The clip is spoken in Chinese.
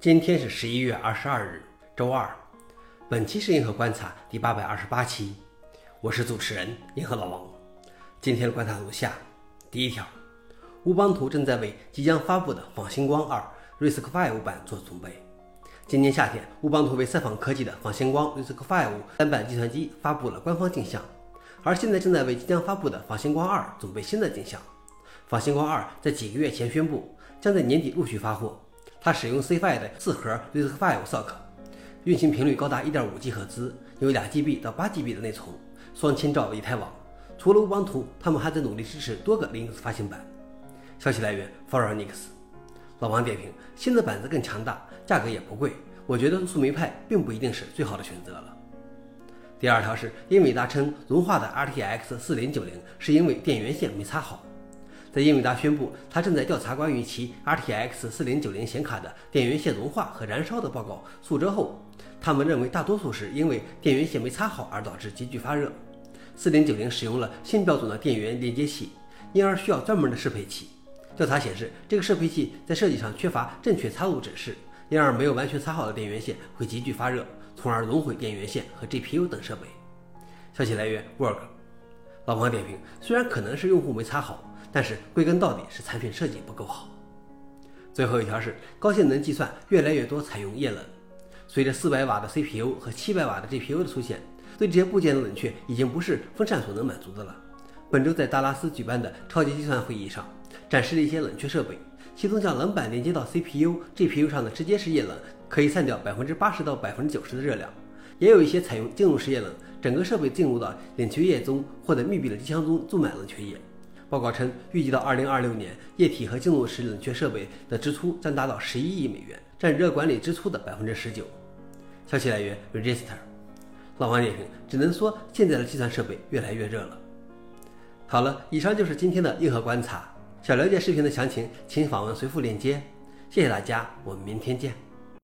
今天是十一月二十二日，周二。本期是银河观察第八百二十八期，我是主持人银河老王。今天的观察如下：第一条，乌邦图正在为即将发布的仿星光二 RISC-V 版做准备。今年夏天，乌邦图为赛仿科技的仿星光 RISC-V 单板计算机发布了官方镜像，而现在正在为即将发布的仿星光二准备新的镜像。仿星光二在几个月前宣布，将在年底陆续发货。它使用 C5 的四核 RISC-V SoC，运行频率高达 1.5G 赫兹，有 2GB 到 8GB 的内存，双千兆以太网。除了乌邦图，他们还在努力支持多个 Linux 发行版。消息来源 f o r u n i x 老王点评：新的板子更强大，价格也不贵，我觉得树莓派并不一定是最好的选择了。第二条是英伟达称融化的 RTX 4090是因为电源线没插好。在英伟达宣布他正在调查关于其 RTX 4090显卡的电源线融化和燃烧的报告数周后，他们认为大多数是因为电源线没插好而导致急剧发热。4090使用了新标准的电源连接器，因而需要专门的适配器。调查显示，这个适配器在设计上缺乏正确插入指示，因而没有完全插好的电源线会急剧发热，从而熔毁电源线和 GPU 等设备。消息来源：Work。老王点评：虽然可能是用户没插好。但是归根到底是产品设计不够好。最后一条是高性能计算越来越多采用液冷，随着400瓦的 CPU 和700瓦的 GPU 的出现，对这些部件的冷却已经不是风扇所能满足的了。本周在达拉斯举办的超级计算会议上，展示了一些冷却设备，其中将冷板连接到 CPU、GPU 上的直接式液冷，可以散掉百分之八十到百分之九十的热量；也有一些采用进入式液冷，整个设备进入到冷却液中或者密闭的机箱中注满冷却液。报告称，预计到2026年，液体和进入式冷却设备的支出将达到11亿美元，占热管理支出的19%。消息来源：Register。老王点评：只能说现在的计算设备越来越热了。好了，以上就是今天的硬核观察。想了解视频的详情，请访问随附链接。谢谢大家，我们明天见。